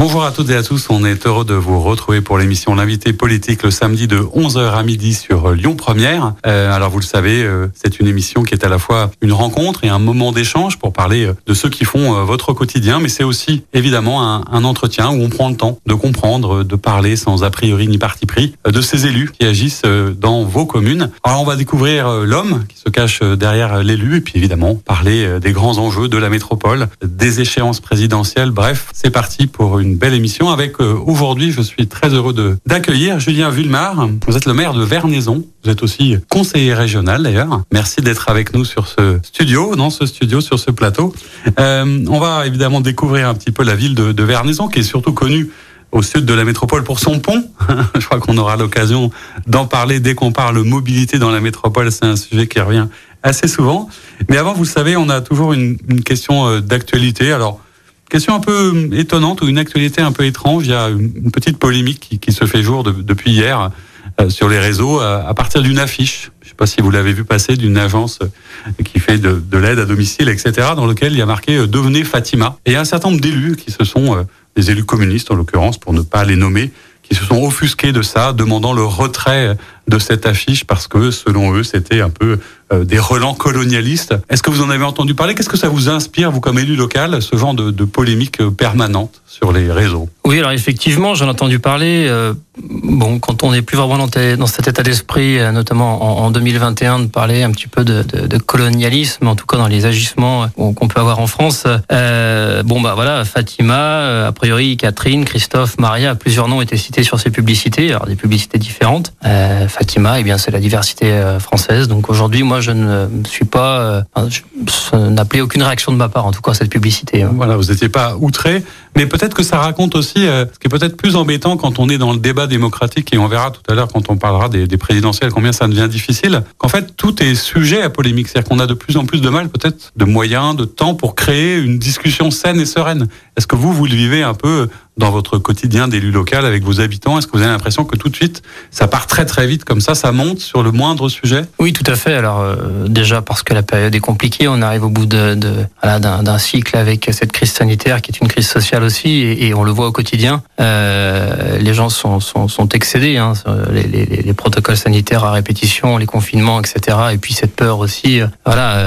Bonjour à toutes et à tous, on est heureux de vous retrouver pour l'émission L'invité politique le samedi de 11h à midi sur Lyon Première. Euh, alors vous le savez, euh, c'est une émission qui est à la fois une rencontre et un moment d'échange pour parler euh, de ceux qui font euh, votre quotidien, mais c'est aussi évidemment un, un, entretien où on prend le temps de comprendre, de parler sans a priori ni parti pris de ces élus qui agissent dans vos communes. Alors on va découvrir l'homme qui se cache derrière l'élu et puis évidemment parler des grands enjeux de la métropole, des échéances présidentielles. Bref, c'est parti pour une une belle émission avec euh, aujourd'hui, je suis très heureux de d'accueillir Julien Vulmar. Vous êtes le maire de Vernaison. Vous êtes aussi conseiller régional d'ailleurs. Merci d'être avec nous sur ce studio, dans ce studio, sur ce plateau. Euh, on va évidemment découvrir un petit peu la ville de, de Vernaison, qui est surtout connue au sud de la métropole pour son pont. Je crois qu'on aura l'occasion d'en parler dès qu'on parle mobilité dans la métropole. C'est un sujet qui revient assez souvent. Mais avant, vous savez, on a toujours une, une question euh, d'actualité. Alors, Question un peu étonnante ou une actualité un peu étrange. Il y a une petite polémique qui, se fait jour depuis hier euh, sur les réseaux à, partir d'une affiche. Je ne sais pas si vous l'avez vu passer d'une agence euh, qui fait de, de l'aide à domicile, etc., dans lequel il y a marqué euh, Devenez Fatima. Et il y a un certain nombre d'élus qui se sont, des élus communistes en l'occurrence, pour ne pas les nommer, qui se sont offusqués de ça, demandant le retrait de cette affiche parce que, selon eux, c'était un peu euh, des relents colonialistes. Est-ce que vous en avez entendu parler? Qu'est-ce que ça vous inspire, vous, comme élu local, ce genre de, polémique permanente sur les réseaux? Oui, alors effectivement, j'en ai entendu parler. Euh, bon, quand on n'est plus vraiment dans, cet état d'esprit, euh, notamment en, 2021, de parler un petit peu de, de, colonialisme, en tout cas dans les agissements qu'on peut avoir en France. Euh, bon, bah voilà, Fatima, a priori Catherine, Christophe, Maria, plusieurs noms étaient cités sur ces publicités, alors des publicités différentes. Euh, Fatima, eh bien, c'est la diversité française. Donc aujourd'hui, moi, je ne suis pas, euh, n'appelais aucune réaction de ma part, en tout cas, cette publicité. Hein. Voilà, vous n'étiez pas outré, mais peut-être que ça raconte aussi euh, ce qui est peut-être plus embêtant quand on est dans le débat démocratique, et on verra tout à l'heure quand on parlera des, des, présidentielles combien ça devient difficile, qu'en fait, tout est sujet à polémique. C'est-à-dire qu'on a de plus en plus de mal, peut-être, de moyens, de temps pour créer une discussion saine et sereine. Est-ce que vous, vous le vivez un peu dans votre quotidien d'élu local avec vos habitants? Est-ce que vous avez l'impression que tout de suite, ça part très très vite comme ça, ça monte sur le moindre sujet? Oui, tout à fait. Alors euh, déjà parce que la période est compliquée, on arrive au bout de, d'un cycle avec cette crise sanitaire qui est une crise sociale aussi, et, on le voit au quotidien. Euh, les gens sont, sont, excédés, hein, les, protocoles sanitaires à répétition, les confinements, etc. Et puis cette peur aussi. Euh, voilà.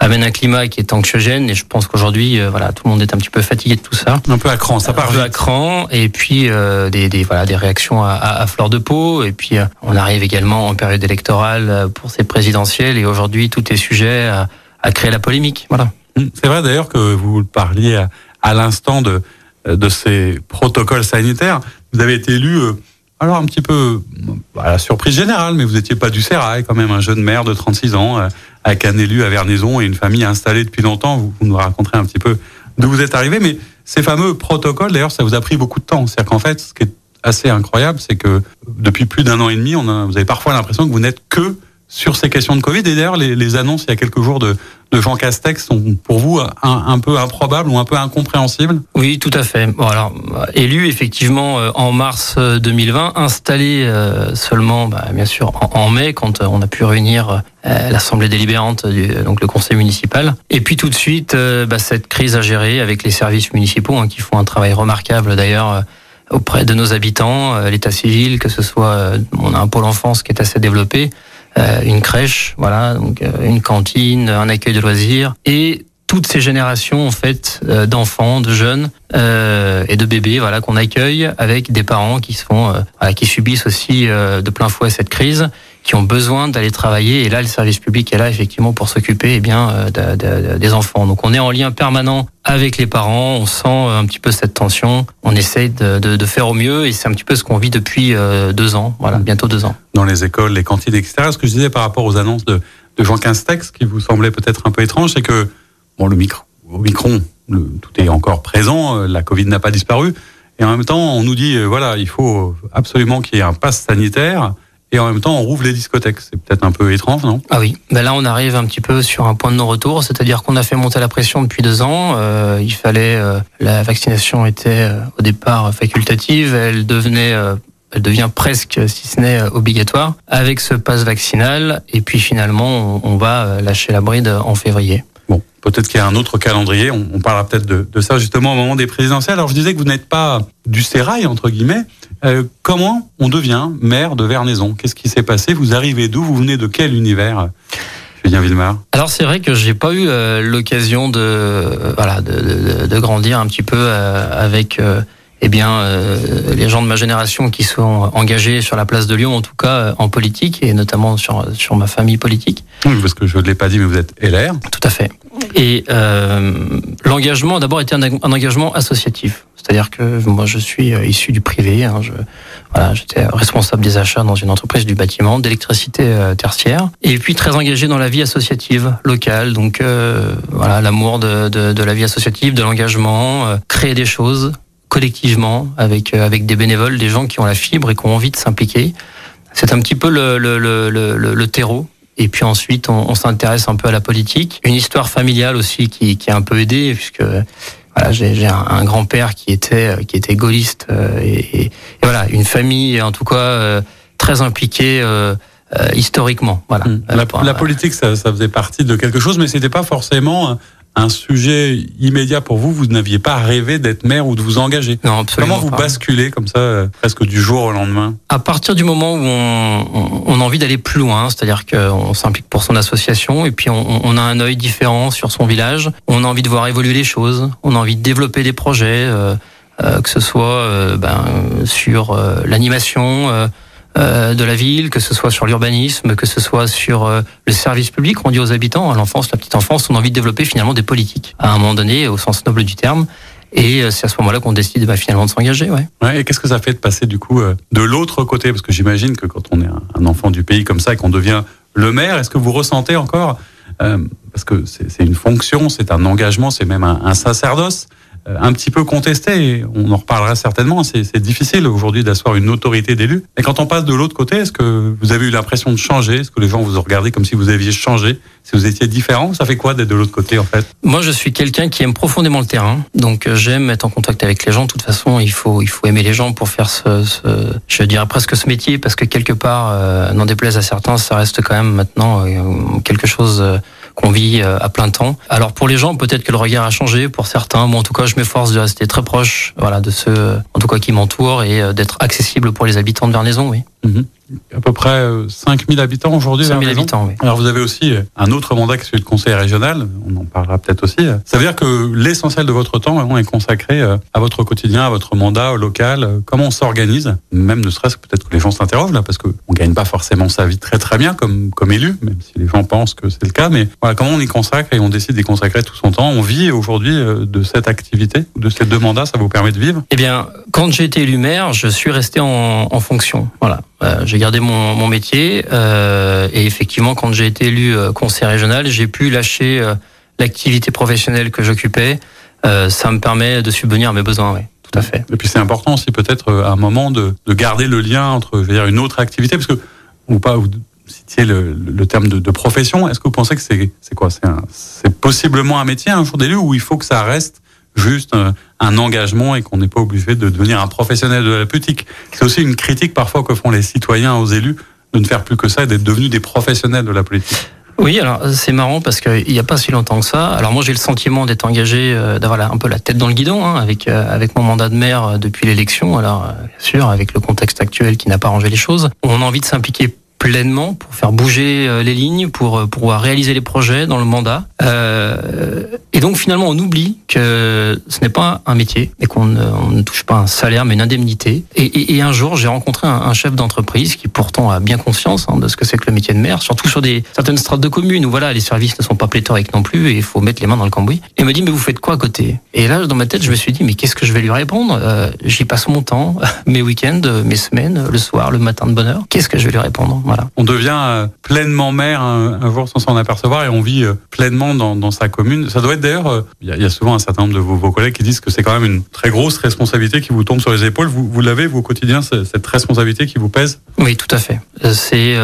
Euh, amène un climat qui est anxiogène et je pense qu'aujourd'hui euh, voilà tout le monde est un petit peu fatigué de tout ça. Un peu à cran ça part un peu à cran et puis euh, des, des, voilà des réactions à, à, fleur de peau et puis euh, on arrive également en période électorale pour ces présidentielles et aujourd'hui tout est sujet à, à, créer la polémique. Voilà. Hum, c'est vrai d'ailleurs que vous parliez à, à l'instant de de ces protocoles sanitaires. Vous avez été élu alors un petit peu à la surprise générale, mais vous n'étiez pas du Sérail, quand même un jeune maire de 36 ans, avec un élu à Vernaison et une famille installée depuis longtemps. Vous, nous raconterez un petit peu d'où vous êtes arrivé, mais ces fameux protocoles, d'ailleurs, ça vous a pris beaucoup de temps. C'est-à-dire qu'en fait, ce qui est assez incroyable, c'est que depuis plus d'un an et demi, on a, vous avez parfois l'impression que vous n'êtes que sur ces questions de Covid. Et d'ailleurs, les, les, annonces il y a quelques jours de, de Jean Castex sont pour vous un, peu improbables ou un peu incompréhensibles Oui, tout à fait. Bon, alors, élu effectivement euh, en mars 2020, euh, installé euh, seulement, bah, bien sûr, en, mai, quand on a pu réunir l'Assemblée délibérante, du, donc le Conseil municipal. Et puis tout de suite, bah, cette crise à gérer avec les services municipaux hein, qui font un travail remarquable d'ailleurs auprès de nos habitants, l'état civil, que ce soit, on a un pôle enfance qui est assez développé, euh, une crèche, voilà, donc euh, une cantine, un accueil de loisirs. Et toutes ces générations en fait euh, d'enfants, de jeunes euh, et de bébés, voilà qu'on accueille avec des parents qui sont, voilà, qui subissent aussi de plein fouet cette crise qui ont besoin d'aller travailler. Et là, le service public est là effectivement pour s'occuper eh bien euh, de, de, des enfants. Donc on est en lien permanent avec les parents. On sent un petit peu cette tension. On essaye de, de faire au mieux et c'est un petit peu ce qu'on vit depuis euh, deux ans. Voilà, bientôt deux ans. Dans les écoles, les cantines, etc. Ce que je disais par rapport aux annonces de, de Jean Castex, qui vous semblait peut-être un peu étrange, c'est que bon, le micro, au micron, le, tout est encore présent. Euh, la Covid n'a pas disparu. Et en même temps, on nous dit, voilà, il faut absolument qu'il y ait un pass sanitaire et en même temps on rouvre les discothèques. C'est peut-être un peu étrange, non? Ah oui, ben là on arrive un petit peu sur un point de non-retour, c'est-à-dire qu'on a fait monter la pression depuis deux ans. Euh, il fallait, euh, la vaccination était euh, au départ facultative, elle devenait elle devient presque, si ce n'est obligatoire, avec ce passe vaccinal. Et puis finalement, on, va lâcher la bride en février. Bon, peut-être qu'il y a un autre calendrier. On, on parlera peut-être de, de, ça justement au moment des présidentielles. Alors je disais que vous n'êtes pas du sérail entre guillemets. Euh, comment on devient maire de Vernaison? Qu'est-ce qui s'est passé? Vous arrivez d'où? Vous venez de quel univers Julien Villemar Alors c'est vrai que j'ai pas eu euh, l'occasion de, euh, voilà, de, de, de, grandir un petit peu euh, avec eh bien, euh, les gens de ma génération qui sont engagés sur la place de Lyon, en tout cas en politique, et notamment sur, sur ma famille politique. Oui, parce que je ne l'ai pas dit, mais vous êtes LR. Tout à fait. Et euh, l'engagement d'abord été un, un, engagement associatif. C'est-à-dire que moi, je suis issu du privé. Hein, je, voilà, j'étais responsable des achats dans une entreprise du bâtiment, d'électricité euh, tertiaire, et puis très engagé dans la vie associative locale. Donc euh, voilà, l'amour de, de, de, la vie associative, de l'engagement, euh, créer des choses collectivement avec avec des bénévoles, des gens qui ont la fibre et qui ont envie de s'impliquer. C'est un petit peu le, le, le, le, le terreau et puis ensuite, on, on s'intéresse un peu à la politique. Une histoire familiale aussi qui, qui a un peu aidé, puisque voilà, j'ai un, un grand-père qui était qui était gaulliste et, et, et, voilà, une famille en tout cas euh, très impliquée. Euh, euh, historiquement, voilà. La, la politique, ça, ça, faisait partie de quelque chose, mais c'était pas forcément un sujet immédiat pour vous Vous n'aviez pas rêvé d'être maire ou de vous engager Non, absolument Comment vous pas. basculez comme ça, euh, presque du jour au lendemain? À partir du moment où on, on a envie d'aller plus loin, c'est-à-dire qu'on s'implique pour son association et puis on, on, a un œil différent sur son village, on a envie de voir évoluer les choses, on a envie de développer des projets, euh, euh, que ce soit euh, ben, sur l'animation de la ville, que ce soit sur l'urbanisme, que ce soit sur euh, le service public dit aux habitants, à l'enfance, la petite enfance, on a envie de développer finalement des politiques, à un moment donné, au sens noble du terme. Et euh, c'est à ce moment-là qu'on décide bah, finalement de s'engager. Ouais. ouais. et qu'est-ce que ça fait de passer du coup de l'autre côté? Parce que j'imagine que quand on est un enfant du pays comme ça et qu'on devient le maire, est-ce que vous ressentez encore euh, Parce que c'est une fonction, c'est un engagement, c'est même un sacerdoce un petit peu contesté, on en reparlera certainement, c'est difficile aujourd'hui d'asseoir une autorité d'élu. Et quand on passe de l'autre côté, est-ce que vous avez eu l'impression de changer? Est-ce que les gens vous ont regardé comme si vous aviez changé? Si vous étiez différent Ça fait quoi d'être de l'autre côté en fait? Moi je suis quelqu'un qui aime profondément le terrain, donc j'aime être en contact avec les gens. De toute façon, il faut, il faut aimer les gens pour faire ce, je dirais presque ce métier, parce que quelque part, euh, n'en déplaise à certains, ça reste quand même maintenant euh, quelque chose... Euh, qu'on vit à plein temps. Alors pour les gens, peut-être que le regard a changé. Pour certains, moi en tout cas, je m'efforce de rester très proche, voilà, de ceux, en tout cas, qui m'entourent et d'être accessible pour les habitants de Vernaison, oui. Mmh. À peu près 5000 habitants aujourd'hui. 5000 habitants, oui. Alors vous avez aussi un autre mandat qui est celui de conseiller régional. On en parlera peut-être aussi. Ça veut dire que l'essentiel de votre temps est consacré à votre quotidien, à votre mandat local. Comment on s'organise? Même ne serait-ce que peut-être que les gens s'interrogent là, parce qu'on gagne pas forcément sa vie très très bien comme comme élu, même si les gens pensent que c'est le cas. Mais voilà, comment on y consacre et on décide d'y consacrer tout son temps? On vit aujourd'hui de cette activité, de ces deux mandats? Ça vous permet de vivre? Eh bien, quand j'ai été élu maire, je suis resté en, en fonction. Voilà. Euh, j'ai gardé mon, mon métier euh, et effectivement, quand j'ai été élu euh, conseiller régional, j'ai pu lâcher euh, l'activité professionnelle que j'occupais. Euh, ça me permet de subvenir à mes besoins, oui, tout à fait. Et puis c'est important aussi peut-être à un moment de, de, garder le lien entre, je veux dire, une autre activité, parce que ou pas, vous citiez le, le terme de, de profession. Est-ce que vous pensez que c'est c'est quoi? C'est possiblement un métier un jour d'élu où il faut que ça reste juste un, un engagement et qu'on n'est pas obligé de devenir un professionnel de la politique. C'est aussi une critique parfois que font les citoyens aux élus de ne faire plus que ça et d'être devenus des professionnels de la politique. Oui, alors c'est marrant parce qu'il n'y a pas si longtemps que ça. Alors moi j'ai le sentiment d'être engagé, euh, d'avoir un peu la tête dans le guidon hein, avec euh, avec mon mandat de maire euh, depuis l'élection. Alors euh, bien sûr avec le contexte actuel qui n'a pas arrangé les choses, on a envie de s'impliquer pleinement pour faire bouger les lignes, pour pouvoir réaliser les projets dans le mandat. Euh, et donc finalement, on oublie que ce n'est pas un métier et qu'on ne, ne, touche pas un salaire, mais une indemnité. Et, et, et un jour, j'ai rencontré un, un, chef d'entreprise qui pourtant a bien conscience hein, de ce que c'est que le métier de maire, surtout sur des certaines strates de communes où voilà, les services ne sont pas pléthoriques non plus et il faut mettre les mains dans le cambouis. Et me dit mais vous faites quoi à côté? Et là, dans ma tête, je me suis dit mais qu'est-ce que je vais lui répondre? Euh, J'y passe mon temps, mes week-ends, mes semaines, le soir, le matin de bonne heure. Qu'est-ce que je vais lui répondre? Voilà. On devient pleinement maire un, jour sans s'en apercevoir et on vit pleinement dans, dans, sa commune. Ça doit être d'ailleurs, il y, a souvent un certain nombre de vos, vos collègues qui disent que c'est quand même une très grosse responsabilité qui vous tombe sur les épaules. Vous, vous l'avez, vous, au quotidien, cette responsabilité qui vous pèse? Oui, tout à fait. C'est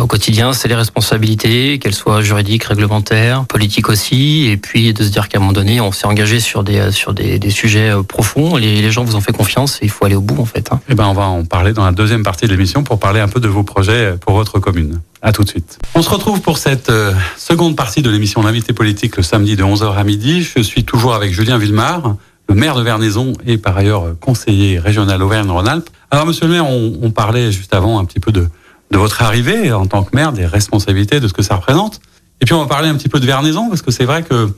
au quotidien, c'est les responsabilités, qu'elles soient juridiques, réglementaires, politiques aussi, et puis de se dire qu'à un moment donné, on s'est engagé sur des sur des, des sujets profonds. Les, les, gens vous ont fait confiance et il faut aller au bout en fait. Hein. Eh ben, on va en parler dans la deuxième partie de l'émission pour parler un peu de vos projets pour votre commune. À tout de suite. On se retrouve pour cette seconde partie de l'émission L'invité politique le samedi de 11h à midi. Je suis toujours avec Julien Villemar, le maire de Vernaison et par ailleurs conseiller régional Auvergne-Rhône-Alpes. Alors, monsieur le maire, on, parlait juste avant un petit peu de, votre arrivée en tant que maire, des responsabilités, de ce que ça représente. Et puis, on va parler un petit peu de Vernaison, parce que c'est vrai que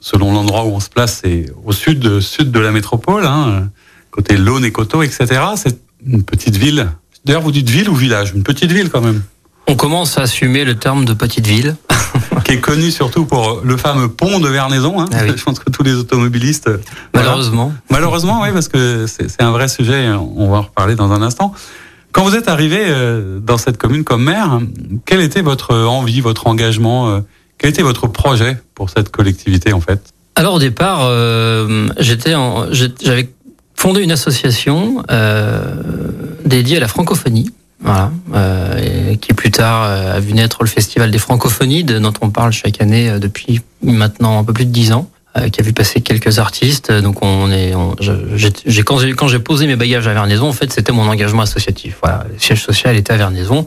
selon l'endroit où on se place, c'est au sud, sud de la métropole, hein, côté Laune et Coteau, etc. C'est une petite ville. D'ailleurs, vous dites ville ou village? Une petite ville quand même. On commence à assumer le terme de petite ville. qui est connu surtout pour le fameux pont de Vernaison. Hein. Ah Je pense que tous les automobilistes. Malheureusement. Malheureusement, oui, parce que c'est un vrai sujet. On va en reparler dans un instant. Quand vous êtes arrivé euh, dans cette commune comme maire, quelle était votre envie, votre engagement euh, Quel était votre projet pour cette collectivité en fait? Alors au départ, euh, j'étais, j'avais fondé une association dédiée à la francophonie. Voilà, euh, qui plus tard a vu naître le Festival des Francophonies, dont on parle chaque année depuis maintenant un peu plus de dix ans, euh, qui a vu passer quelques artistes. Donc on est, j'ai, quand j'ai quand posé mes bagages à Vernaison, en fait, c'était mon engagement associatif. Voilà, le siège social était à Vernaison.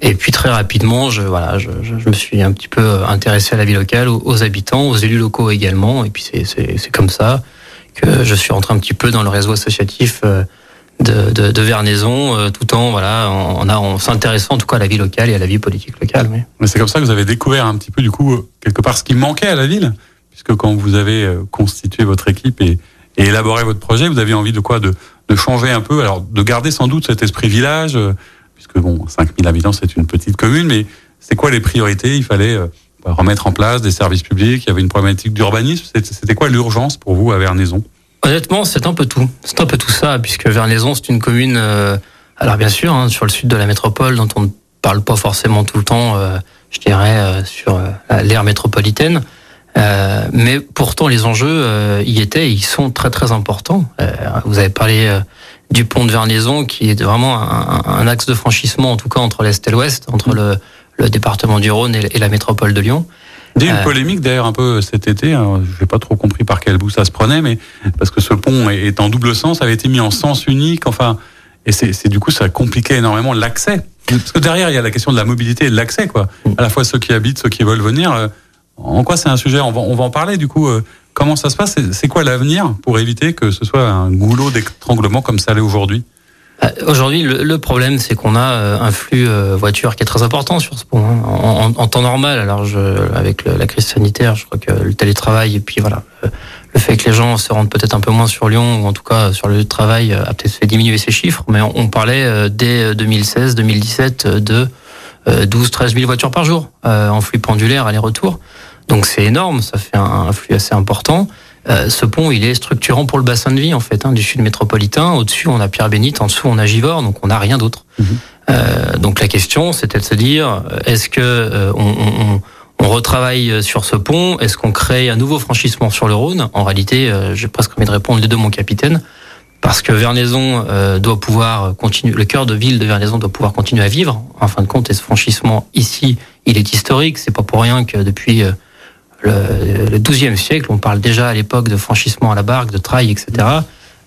Et puis très rapidement, je, voilà, je, je, me suis un petit peu intéressé à la vie locale, aux, habitants, aux élus locaux également. Et puis c'est, c'est, c'est comme ça que je suis rentré un petit peu dans le réseau associatif. Euh, de, de, de Vernaison, euh, tout en voilà, en, s'intéressant en tout cas à la vie locale et à la vie politique locale. Oui. Mais c'est comme ça que vous avez découvert un petit peu du coup quelque part ce qui manquait à la ville, puisque quand vous avez euh, constitué votre équipe et, élaboré votre projet, vous aviez envie de quoi? De, de changer un peu, alors de garder sans doute cet esprit village, puisque bon, 5000 habitants c'est une petite commune, mais c'est quoi les priorités? Il fallait remettre en place des services publics, il y avait une problématique d'urbanisme. C'était quoi l'urgence pour vous à Vernaison? Honnêtement, c'est un peu tout. C'est un peu tout ça, puisque Vernaison, c'est une commune, euh, alors bien sûr, hein, sur le sud de la métropole, dont on ne parle pas forcément tout le temps, euh, je dirais, euh, sur l'ère métropolitaine. mais pourtant, les enjeux y étaient, ils sont très très importants. vous avez parlé du pont de Vernaison, qui est vraiment un, axe de franchissement, en tout cas entre l'est et l'ouest, entre le, le, département du Rhône et, et la métropole de Lyon. Il y a eu une polémique d'ailleurs un peu cet été, je n'ai pas trop compris par quel bout ça se prenait, mais parce que ce pont est en double sens, avait été mis en sens unique, enfin, et c'est du coup ça compliquait énormément l'accès. Parce que derrière il y a la question de la mobilité et de l'accès, quoi. À la fois ceux qui habitent, ceux qui veulent venir. Euh, en quoi c'est un sujet? On va, on va en parler du coup. Euh, comment ça se passe? C'est quoi l'avenir pour éviter que ce soit un goulot d'étranglement comme ça l'est aujourd'hui? euh, aujourd'hui, le, problème, c'est qu'on a euh, un flux euh, voiture qui est très important sur ce pont. Hein. En, temps normal, alors je, avec la crise sanitaire, je crois que le télétravail et puis voilà, le fait que les gens se rendent peut-être un peu moins sur Lyon ou en tout cas sur le lieu de travail a peut-être fait diminuer ces chiffres. Mais on, parlait dès 2016-2017 de 12-13 000 voitures par jour en flux pendulaire aller-retour. Donc c'est énorme, ça fait un flux assez important. Euh, ce pont, il est structurant pour le bassin de vie en fait, hein, du sud métropolitain. Au-dessus, on a Pierre Bénite, en dessous, on a Givors, donc on n'a rien d'autre. Mhm. Euh, donc la question, c'était de se dire, est-ce que euh, on, on, on, retravaille sur ce pont? Est-ce qu'on crée un nouveau franchissement sur le Rhône? En réalité, j'ai presque envie de répondre les deux, mon capitaine. Parce que Vernaison doit pouvoir continuer, le cœur de ville de Vernaison doit pouvoir continuer à vivre. En fin de compte, et ce franchissement ici, il est historique. C'est pas pour rien que depuis le, XIIe siècle, on parle déjà à l'époque de franchissement à la barque, de trail, etc.,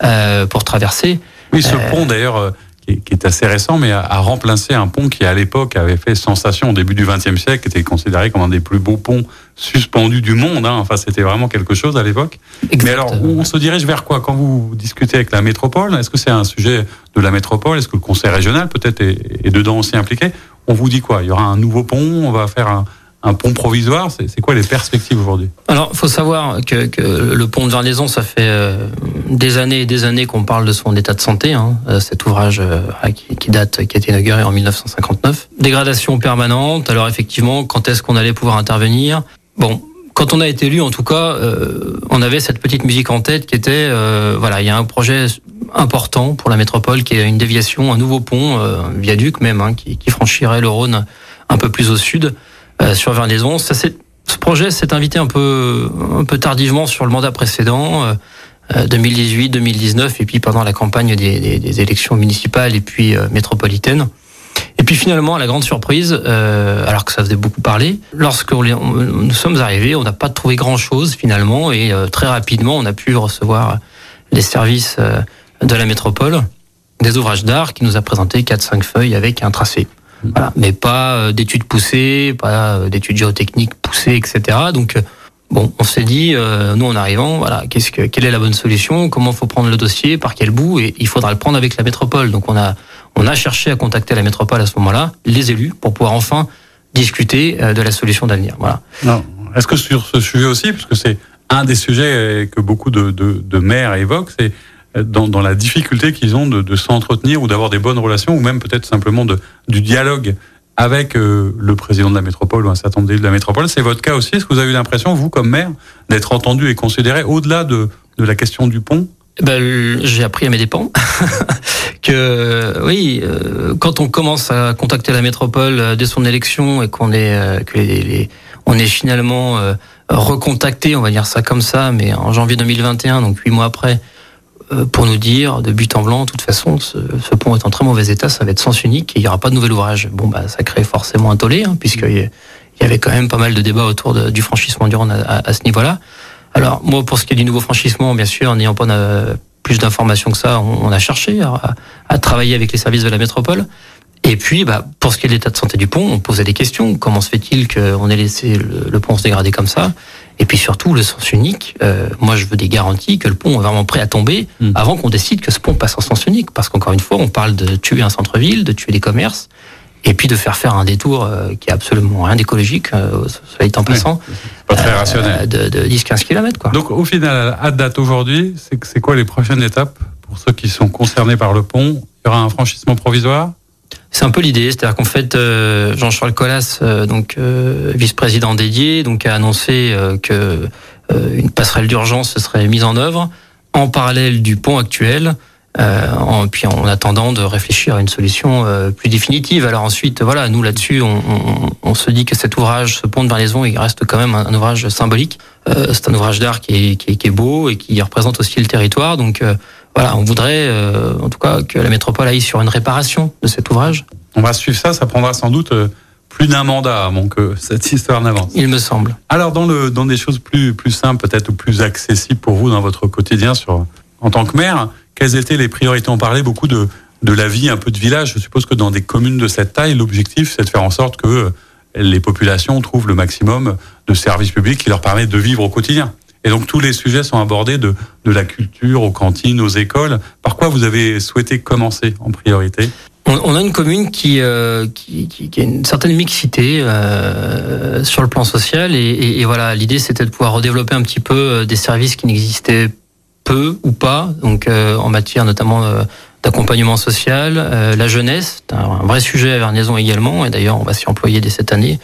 euh, pour traverser. Oui, ce euh, pont d'ailleurs, euh, qui, est assez récent, mais a, remplacé un pont qui à l'époque avait fait sensation au début du XXe siècle, qui était considéré comme un des plus beaux ponts suspendus du monde. Hein. Enfin, c'était vraiment quelque chose à l'époque. Mais alors, on se dirige vers quoi? Quand vous discutez avec la métropole Est-ce que c'est un sujet de la métropole? Est-ce que le conseil régional peut-être est, est dedans aussi impliqué? On vous dit quoi? Il y aura un nouveau pont On va faire un un pont provisoire C'est quoi les perspectives aujourd'hui? Alors, il faut savoir que, le pont de Vernaison, ça fait euh, des années et des années qu'on parle de son état de santé. Hein, euh, cet ouvrage euh, qui, date, qui a été inauguré en 1959. Dégradation permanente. Alors effectivement, quand est-ce qu'on allait pouvoir intervenir? Bon, quand on a été élu, en tout cas, euh, on avait cette petite musique en tête qui était, euh, voilà, il y a un projet important pour la métropole, qui est une déviation, un nouveau pont, un viaduc même, hein, qui, franchirait le Rhône un peu plus au sud, sur Vernaison. Ça, ce projet s'est invité un peu, un peu tardivement sur le mandat précédent. 2018, 2019 et puis pendant la campagne des, des, élections municipales et puis métropolitaines. Et puis finalement, à la grande surprise, euh, alors que ça faisait beaucoup parler, lorsque nous sommes arrivés, on n'a pas trouvé grand-chose finalement, et euh, très rapidement, on a pu recevoir les services euh, de la métropole, des ouvrages d'art qui nous a présenté 4-5 feuilles avec un tracé. Voilà. Mais pas d'études poussées, pas d'études géotechniques poussées, etc. Donc Bon, on s'est dit, nous en arrivant, voilà, qu'est-ce que, quelle est la bonne solution, comment faut prendre le dossier, par quel bout, et il faudra le prendre avec la métropole. Donc on a on a cherché à contacter la métropole à ce moment-là, les élus, pour pouvoir enfin discuter euh, de la solution d'avenir. Voilà. Est-ce que sur ce sujet aussi, parce que c'est un des sujets que beaucoup de, maires évoquent, c'est dans, la difficulté qu'ils ont de, s'entretenir ou d'avoir des bonnes relations, ou même peut-être simplement du dialogue avec euh, le président de la métropole ou un certain nombre d'élus de la métropole. C'est votre cas aussi? Est-ce que vous avez eu l'impression, vous, comme maire, d'être entendu et considéré au-delà de, la question du pont? Ben, J'ai appris à mes dépens. Que oui, euh, quand on commence à contacter la métropole euh, dès son élection et qu'on est est finalement recontacté, on va dire ça comme ça, mais en janvier 2021, donc huit mois après, pour nous dire de but en blanc, de toute façon, ce, pont est en très mauvais état, ça va être sens unique et il n'y aura pas de nouvel ouvrage. Bon, bah, ça crée forcément un tollé, hein, puisqu'il y avait quand même pas mal de débats autour du franchissement du Rhône à, à ce niveau-là. Alors moi, pour ce qui est du nouveau franchissement, bien sûr, n'ayant pas plus d'informations que ça, on, a cherché à, travailler avec les services de la métropole. Et puis, bah, pour ce qui est de l'état de santé du pont, on posait des questions. Comment se fait-il qu'on ait laissé le, pont se dégrader comme ça? Et puis surtout, le sens unique. Euh, moi, je veux des garanties que le pont est vraiment prêt à tomber hmm. avant qu'on décide que ce pont passe en sens unique. Parce qu'encore une fois, on parle de tuer un centre-ville, de tuer des commerces et puis de faire faire un détour euh, qui est absolument rien d'écologique, euh, cela en passant. pas très rationnel. Euh, de, 10-15 km. Quoi. Donc au final, à date aujourd'hui, c'est quoi les prochaines étapes? Pour ceux qui sont concernés par le pont Il y aura un franchissement provisoire? C'est un peu l'idée, c'est-à-dire qu'en fait, Jean-Charles Collas, donc vice-président dédié, donc a annoncé que une passerelle d'urgence serait mise en œuvre en parallèle du pont actuel. Euh, en, puis en attendant de réfléchir à une solution euh, plus définitive. Alors ensuite, voilà, nous là-dessus, on, on, on, se dit que cet ouvrage, ce pont de Vernaison, il reste quand même un, ouvrage symbolique. Euh, c'est un ouvrage d'art qui qui, qui est, beau et qui représente aussi le territoire. Donc euh, voilà, on voudrait en tout cas que la métropole aille sur une réparation de cet ouvrage. On va suivre ça, ça prendra sans doute plus d'un mandat avant que cette histoire n'avance. Il me semble. Alors dans le dans des choses plus plus simples peut-être ou plus accessibles pour vous dans votre quotidien sur en tant que maire, quelles étaient les priorités? On parlait beaucoup de, de la vie un peu de village. Je suppose que dans des communes de cette taille, l'objectif, c'est de faire en sorte que les populations trouvent le maximum de services publics qui leur permettent de vivre au quotidien. Et donc tous les sujets sont abordés de, de la culture aux cantines, aux écoles. Par quoi vous avez souhaité commencer en priorité? On a une commune qui, euh, qui, qui, a une certaine mixité euh, sur le plan social et, voilà l'idée c'était de pouvoir redévelopper un petit peu euh, des services qui n'existaient peu ou pas, donc en matière notamment d'accompagnement social, la jeunesse, c'est un, vrai sujet à Vernaison également, et d'ailleurs on va s'y employer dès cette année.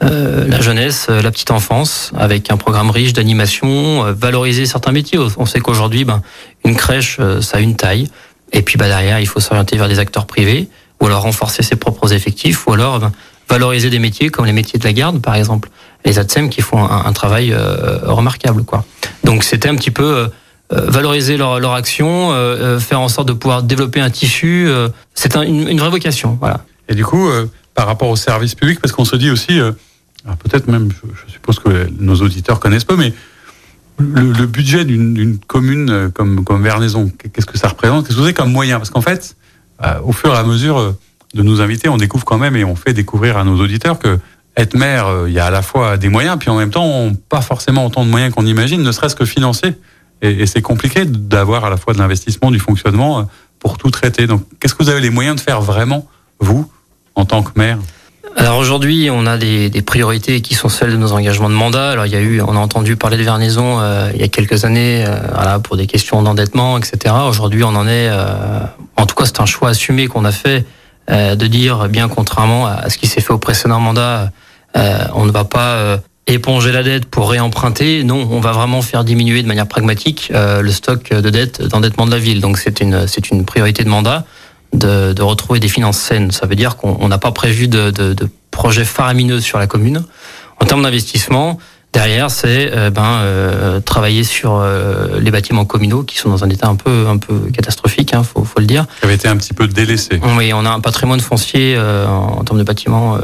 La jeunesse, la petite enfance, avec un programme riche d'animation, valoriser certains métiers. On sait qu'aujourd'hui, ben, une crèche, ça a une taille, et puis bah, derrière, il faut s'orienter vers des acteurs privés, ou alors renforcer ses propres effectifs, ou alors ben, valoriser des métiers comme les métiers de la garde, par exemple, les ATSEM qui font un, un travail remarquable. Quoi. Donc c'était un petit peu euh, valoriser leur, leur action, euh, euh, faire en sorte de pouvoir développer un tissu. c'est une, une, vraie vocation. Voilà. Et du coup, par rapport au service public, parce qu'on se dit aussi, peut-être même, je, suppose que nos auditeurs connaissent pas, mais le, budget d'une commune comme, comme Vernaison, qu'est-ce que ça représente? Qu'est-ce que c'est comme moyen? Parce qu'en fait, au fur et à mesure de nous inviter, on découvre quand même et on fait découvrir à nos auditeurs que être maire, il y a à la fois des moyens, puis en même temps, pas forcément autant de moyens qu'on imagine, ne serait-ce que financiers. Et, c'est compliqué d'avoir à la fois de l'investissement, du fonctionnement euh, pour tout traiter. Donc, qu'est-ce que vous avez les moyens de faire vraiment, vous, en tant que maire alors aujourd'hui, on a des, des, priorités qui sont celles de nos engagements de mandat. Alors il y a eu, on a entendu parler de Vernaison euh, il y a quelques années, euh, voilà, pour des questions d'endettement, etc. Aujourd'hui, on en est, en tout cas, c'est un choix assumé qu'on a fait de dire, bien contrairement à ce qui s'est fait au précédent mandat, on ne va pas éponger la dette pour réemprunter. Non, on va vraiment faire diminuer de manière pragmatique le stock de dette d'endettement de la ville. Donc c'est une c'est une priorité de mandat de, de, retrouver des finances saines. Ça veut dire qu'on n'a pas prévu de, de, de projets faramineux sur la commune. En termes d'investissement, Derrière, c'est euh, ben, euh, travailler sur euh, les bâtiments communaux qui sont dans un état un peu, un peu catastrophique, hein, faut, faut le dire. Qui avait été un petit peu délaissé. Oui, on a un patrimoine foncier en, termes de bâtiments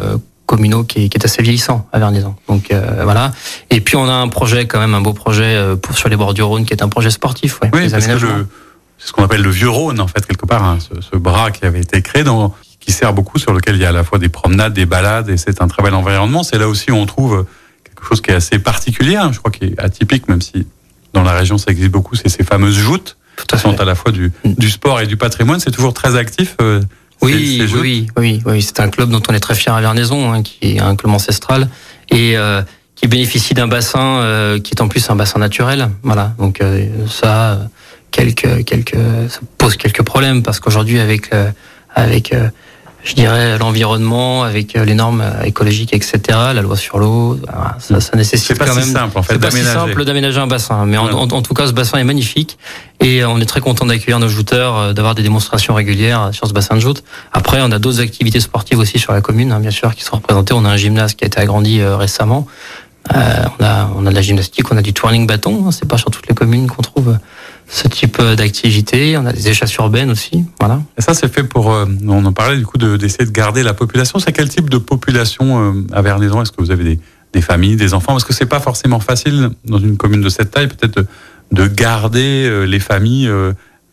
communaux qui est, qui est, assez vieillissant à Vernaison. Donc voilà. Et puis on a un projet quand même, un beau projet pour sur les bords du Rhône, qui est un projet sportif. Ouais, oui, parce que c'est ce qu'on appelle le vieux Rhône en fait quelque part, hein, ce, ce, bras qui avait été créé dans, qui sert beaucoup, sur lequel il y a à la fois des promenades, des balades, et c'est un très bel environnement. C'est là aussi où on trouve chose qui est assez particulier, hein, je crois qui est atypique, même si dans la région ça existe beaucoup, c'est ces fameuses joutes qui sont à la fois du, du sport et du patrimoine. C'est toujours très actif. Euh, oui, oui, oui, oui, c'est un club dont on est très fier à Vernaison, hein, qui est un club ancestral et euh, qui bénéficie d'un bassin euh, qui est en plus un bassin naturel. Voilà, donc euh, ça, quelques, quelques, ça pose quelques problèmes parce qu'aujourd'hui avec avec je dirais, l'environnement avec euh, les normes euh, écologiques, etc., la loi sur l'eau, ça, ça nécessite quand même. C'est simple en fait. C'est simple d'aménager un bassin, mais en, en, tout cas, ce bassin est magnifique et on est très content d'accueillir nos jouteurs, euh, d'avoir des démonstrations régulières sur ce bassin de joute. Après, on a d'autres activités sportives aussi sur la commune, hein, bien sûr, qui sont représentées. On a un gymnase qui a été agrandi récemment. Euh, on a on a de la gymnastique, on a du twirling bâton. Hein, c'est pas sur toutes les communes qu'on trouve ce type euh, d'activité. On a des échasses urbaines aussi. Voilà. Et ça, c'est fait pour. Euh, on en parlait du coup d'essayer de, garder la population. C'est quel type de population euh, à Vernaison? Est-ce que vous avez des, des, familles, des enfants? Parce que c'est pas forcément facile dans une commune de cette taille, peut-être de garder les familles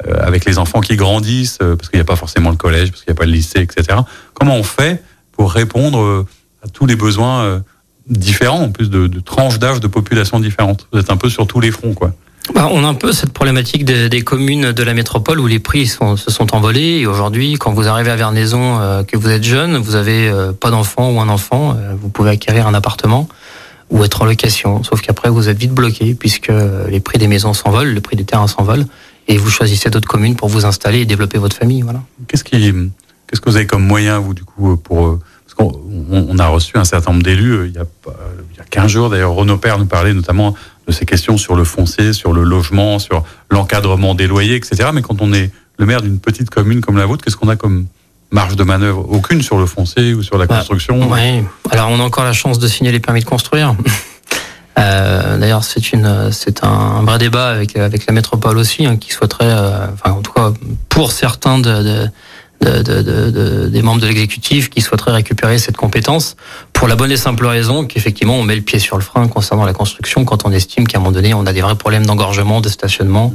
avec les enfants qui grandissent, parce qu'il n'y a pas forcément le collège, parce qu'il n'y a pas le lycée, etc. Comment on fait pour répondre à tous les besoins différents, en plus de, de tranches d'âge de population différentes? Vous êtes un peu sur tous les fronts, quoi. Bah, on a un peu cette problématique des, communes de la métropole où les prix se sont envolés. Et aujourd'hui, quand vous arrivez à Vernaison, euh, que vous êtes jeune, vous avez euh, pas d'enfant ou un enfant, euh, vous pouvez acquérir un appartement ou être en location. Sauf qu'après, vous êtes vite bloqué puisque les prix des maisons s'envolent, le prix des terrains s'envole, et vous choisissez d'autres communes pour vous installer et développer votre famille. Voilà. Qu'est-ce qui, qu'est-ce que vous avez comme moyen, vous, du coup, pour parce qu'on on a reçu un certain nombre d'élus il y a il y a 15 jours d'ailleurs Renaud Père nous parlait notamment de ces questions sur le foncier, sur le logement, sur l'encadrement des loyers, etc. Mais quand on est le maire d'une petite commune comme la vôtre, qu'est-ce qu'on a comme marge de manœuvre Aucune sur le foncier ou sur la bah, construction Oui, alors on a encore la chance de signer les permis de construire. Euh, D'ailleurs, c'est une, c'est un, vrai débat avec avec la métropole aussi, hein, qui souhaiterait, euh, enfin en tout cas pour certains de, de de, de, de, des membres de l'exécutif qui souhaiteraient récupérer cette compétence pour la bonne et simple raison qu'effectivement on met le pied sur le frein concernant la construction quand on estime qu'à un moment donné on a des vrais problèmes d'engorgement, de stationnement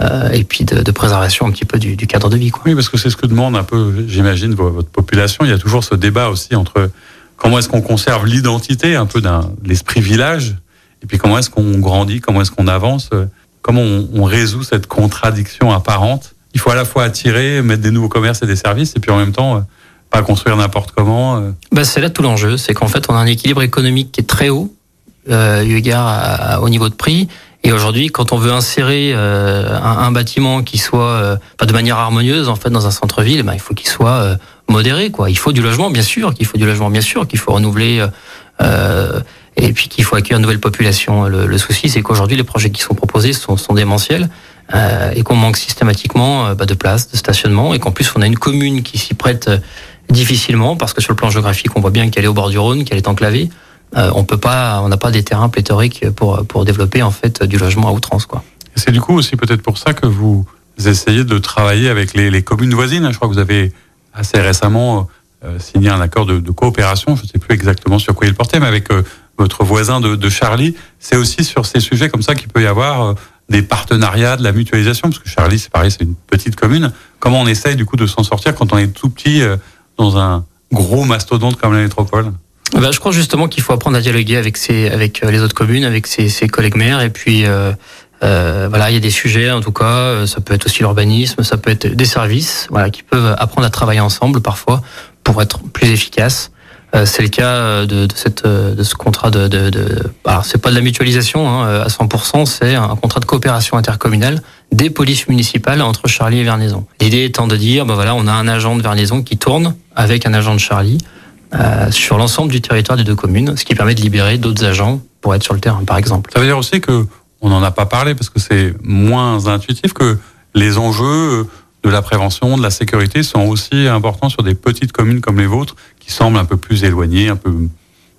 euh, et puis de, de, préservation un petit peu du, du cadre de vie. Quoi. Oui, parce que c'est ce que demande un peu, j'imagine, votre population. Il y a toujours ce débat aussi entre comment est-ce qu'on conserve l'identité un peu d'un l'esprit village et puis comment est-ce qu'on grandit, comment est-ce qu'on avance, comment on, on résout cette contradiction apparente il faut à la fois attirer, mettre des nouveaux commerces et des services, et puis en même temps, euh, pas construire n'importe comment. Euh. Bah, c'est là tout l'enjeu, c'est qu'en fait, on a un équilibre économique qui est très haut, euh, eu égard au niveau de prix. Et aujourd'hui, quand on veut insérer euh, un, bâtiment qui soit pas de manière harmonieuse en fait dans un centre-ville, bah, il faut qu'il soit modéré. Quoi. Il faut du logement, bien sûr, qu'il faut du logement, bien sûr, qu'il faut renouveler et puis qu'il faut accueillir une nouvelle population. Le, souci, c'est qu'aujourd'hui, les projets qui sont proposés sont démentiels euh, et qu'on manque systématiquement euh, bah, de place, de stationnement, et qu'en plus on a une commune qui s'y prête euh, difficilement parce que sur le plan géographique, on voit bien qu'elle est au bord du Rhône, qu'elle est enclavée. Euh, on peut pas, on n'a pas des terrains pléthoriques pour pour développer en fait du logement à outrance, quoi. C'est du coup aussi peut-être pour ça que vous essayez de travailler avec les, les communes voisines. Je crois que vous avez assez récemment signé un accord de, de coopération. Je ne sais plus exactement sur quoi il portait, mais avec votre voisin de, de Charlie. C'est aussi sur ces sujets comme ça qu'il peut y avoir des partenariats, de la mutualisation, parce que Charlie, c'est pareil, c'est une petite commune. Comment on essaye du coup de s'en sortir quand on est tout petit euh, dans un gros mastodonte comme la métropole? Ben, je crois justement qu'il faut apprendre à dialoguer avec ses, avec euh, les autres communes, avec ses, ses collègues maires, et puis euh, euh, voilà, il y a des sujets en tout cas. Ça peut être aussi l'urbanisme, ça peut être des services, voilà, qui peuvent apprendre à travailler ensemble parfois pour être plus efficaces. Euh, c'est le cas euh, euh, de ce contrat de. de, alors, c'est pas de la mutualisation hein, à 100%, c'est un contrat de coopération intercommunale des polices municipales entre Charlie et Vernaison. L'idée étant de dire, ben voilà, on a un agent de Vernaison qui tourne avec un agent de Charlie sur l'ensemble du territoire des deux communes, ce qui permet de libérer d'autres agents pour être sur le terrain, par exemple. Ça veut dire aussi que on n'en a pas parlé parce que c'est moins intuitif que les enjeux de la prévention, de la sécurité sont aussi importants sur des petites communes comme les vôtres qui semblent un peu plus éloignées, un peu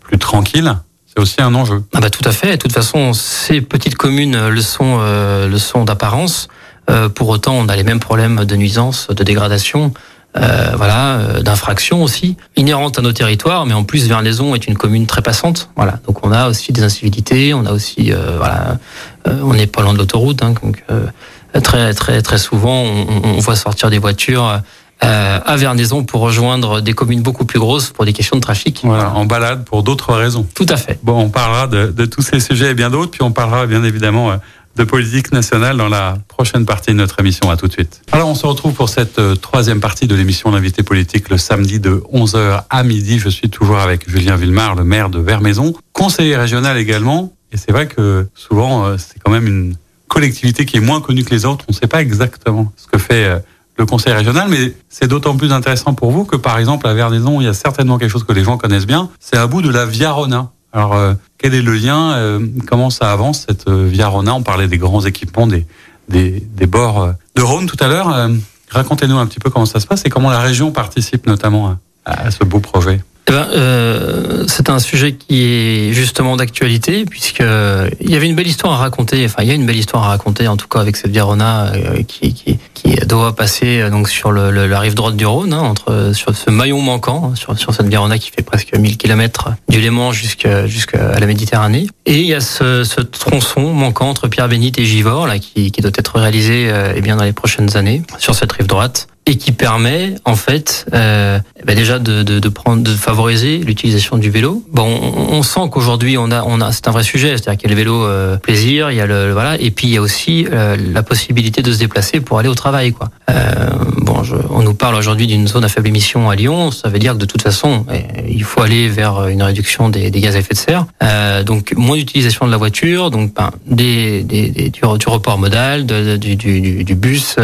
plus tranquilles. C'est aussi un enjeu. Ah bah tout à fait. De toute façon, ces petites communes le sont, euh, le sont d'apparence. Euh, pour autant, on a les mêmes problèmes de nuisance, de dégradation. Euh, voilà, euh, d'infraction aussi, inhérente à nos territoires, mais en plus Vernaison est une commune très passante. Voilà, donc on a aussi des incivilités, on a aussi, euh, voilà, on n'est pas loin de l'autoroute, hein, donc très très très souvent on, on, voit sortir des voitures. à Vernaison pour rejoindre des communes beaucoup plus grosses pour des questions de trafic. Voilà, en balade pour d'autres raisons. Tout à fait. Bon, on parlera de, de tous ces sujets et bien d'autres, puis on parlera bien évidemment de politique nationale dans la prochaine partie de notre émission. À tout de suite. Alors, on se retrouve pour cette euh, troisième partie de l'émission L'invité politique le samedi de 11h à midi. Je suis toujours avec Julien Villemar, le maire de Vermaison, conseiller régional également. Et c'est vrai que souvent, euh, c'est quand même une collectivité qui est moins connue que les autres. On ne sait pas exactement ce que fait euh, le conseil régional, mais c'est d'autant plus intéressant pour vous que, par exemple, à Vernaison, il y a certainement quelque chose que les gens connaissent bien. C'est à bout de la Via Rona. Alors, euh, quel est le lien euh, Comment ça avance cette euh, Via Rona? On parlait des grands équipements, des, des, des bords de Rhône tout à l'heure. Racontez-nous un petit peu comment ça se passe et comment la région participe notamment à ce beau projet. Eh ben, euh, c'est un sujet qui est justement d'actualité puisque il y avait une belle histoire à raconter. Enfin, il y a une belle histoire à raconter en tout cas avec cette Virona qui, qui, qui doit passer donc sur le, la rive droite du Rhône, hein, entre sur ce maillon manquant, hein, sur, sur cette Virona qui fait presque 1000 km du Léman jusqu'à la Méditerranée. Et il y a ce, ce tronçon manquant entre Pierre-Bénite et Givors là qui, qui doit être réalisé euh, eh bien dans les prochaines années sur cette rive droite et qui permet en fait euh, bah déjà de, de, de, prendre, de favoriser l'utilisation du vélo. Bon, on, sent qu'aujourd'hui on a, on a, c'est un vrai sujet, c'est-à-dire qu'il y a le vélo euh, plaisir, il y a le, voilà, et puis il y a aussi euh, la possibilité de se déplacer pour aller au travail, quoi. Euh, bon, je, on nous parle aujourd'hui d'une zone à faible émission à Lyon, ça veut dire que de toute façon eh, il faut aller vers une réduction des, des gaz à effet de serre, euh, donc moins d'utilisation de la voiture, donc ben, des, des, des du, du, report modal, de, du, du, du bus.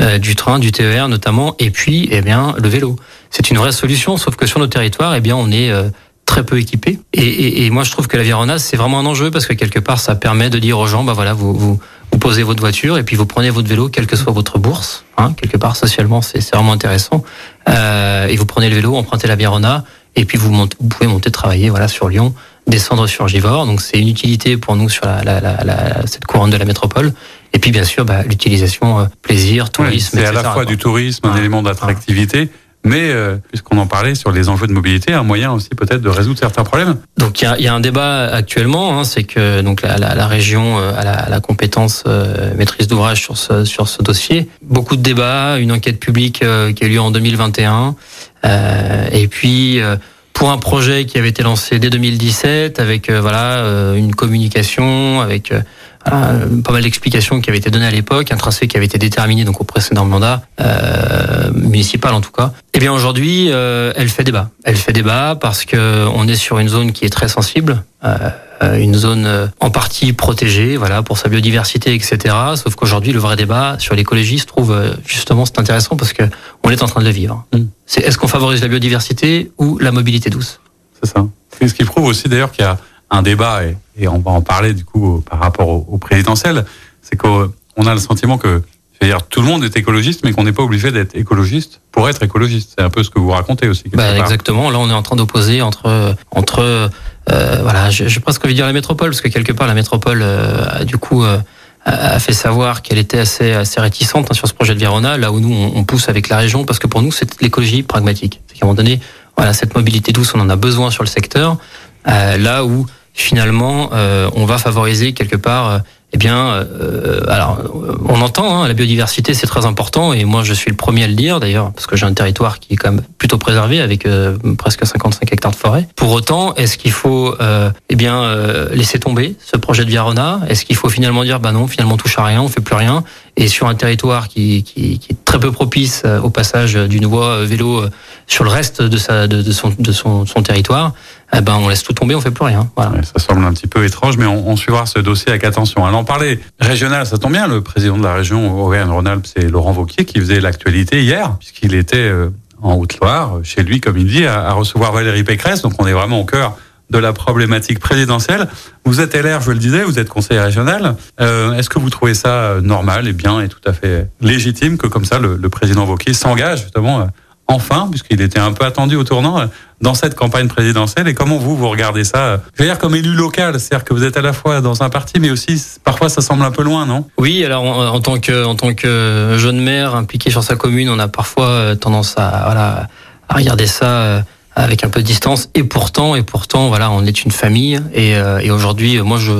Euh, du train, du TER notamment, et puis eh bien le vélo. C'est une vraie solution, sauf que sur nos territoires, eh bien on est euh, très peu équipé. Et, et, et, moi je trouve que la Virona c'est vraiment un enjeu parce que quelque part ça permet de dire aux gens bah voilà vous vous, vous posez votre voiture et puis vous prenez votre vélo quelle que soit votre bourse. Hein, quelque part socialement c'est vraiment intéressant. Euh, et vous prenez le vélo, empruntez la Virona et puis vous, montez, vous pouvez monter travailler voilà sur Lyon descendre sur Givors. Donc c'est une utilité pour nous sur la, la, la, la, cette couronne de la métropole. Et puis bien sûr, bah, l'utilisation euh, plaisir, tourisme. Ouais, c'est à la fois du tourisme, un élément d'attractivité. Mais euh, puisqu'on en parlait sur les enjeux de mobilité, un moyen aussi peut-être de résoudre certains problèmes. Donc il y a, y a, un débat actuellement, hein, c'est que donc la, la, la région euh, a la, la compétence euh, maîtrise d'ouvrage sur ce sur ce dossier. Beaucoup de débats, une enquête publique euh, qui a eu lieu en 2021, et puis pour un projet qui avait été lancé dès 2017 avec euh, voilà euh, une communication avec euh, pas mal d'explications qui avaient été données à l'époque, un tracé qui avait été déterminé donc au précédent mandat euh, municipal en tout cas. Eh bien aujourd'hui, euh, elle fait débat. Elle fait débat parce que on est sur une zone qui est très sensible. Euh, une zone en partie protégée, voilà, pour sa biodiversité, etc. Sauf qu'aujourd'hui, le vrai débat sur l'écologie se trouve justement, c'est intéressant parce que on est en train de le vivre. Mm. C'est est-ce qu'on favorise la biodiversité ou la mobilité douce? C'est ça. C'est ce qui prouve aussi d'ailleurs qu'il y a un débat et, et, on va en parler du coup par rapport au, au présidentiel, c'est qu'on a le sentiment que c'est-à-dire tout le monde est écologiste, mais qu'on n'est pas obligé d'être écologiste pour être écologiste. C'est un peu ce que vous racontez aussi. Bah, exactement. Là, on est en train d'opposer entre entre euh, voilà, je, je presque envie de dire la métropole, parce que quelque part la métropole euh, du coup euh, a fait savoir qu'elle était assez assez réticente hein, sur ce projet de Virona, là où nous on, on, pousse avec la région, parce que pour nous c'est l'écologie pragmatique. C'est qu'à un moment donné, voilà, cette mobilité douce, on en a besoin sur le secteur. Euh, là où finalement, euh, on va favoriser quelque part. Euh, eh bien, euh, alors, on entend, hein, la biodiversité, c'est très important, et moi, je suis le premier à le dire, d'ailleurs, parce que j'ai un territoire qui est quand même plutôt préservé, avec euh, presque 55 hectares de forêt. Pour autant, est-ce qu'il faut, euh, eh bien, euh, laisser tomber ce projet de Virona Est-ce qu'il faut finalement dire, bah non, finalement, on touche à rien, on fait plus rien, et sur un territoire qui, qui, qui est très peu propice au passage d'une voie vélo sur le reste de, sa, de, son, de son territoire, eh ben on laisse tout tomber, on fait plus rien. Voilà. Ça semble un petit peu étrange, mais on, on suivra ce dossier avec attention. Alors, on parlait régional, ça tombe bien. Le président de la région Auvergne-Rhône-Alpes, c'est Laurent Vauquier qui faisait l'actualité hier, puisqu'il était euh, en Haute-Loire, chez lui, comme il dit, à, recevoir Valérie Pécresse. Donc on est vraiment au cœur de la problématique présidentielle. Vous êtes LR, je le disais, vous êtes conseiller régional. Euh, Est-ce que vous trouvez ça normal et bien et tout à fait légitime que comme ça le, le président Wauquiez s'engage justement enfin, puisqu'il était un peu attendu au tournant, euh, dans cette campagne présidentielle. Et comment vous, vous regardez ça euh, Je veux dire, comme élu local, c'est-à-dire que vous êtes à la fois dans un parti, mais aussi, parfois, ça semble un peu loin, non? Oui, alors en, tant que, en tant que jeune maire impliqué sur sa commune, on a parfois euh, tendance à, voilà, à regarder ça avec un peu de distance. Et pourtant, et pourtant, voilà, on est une famille. Et, euh, et aujourd'hui, moi, je,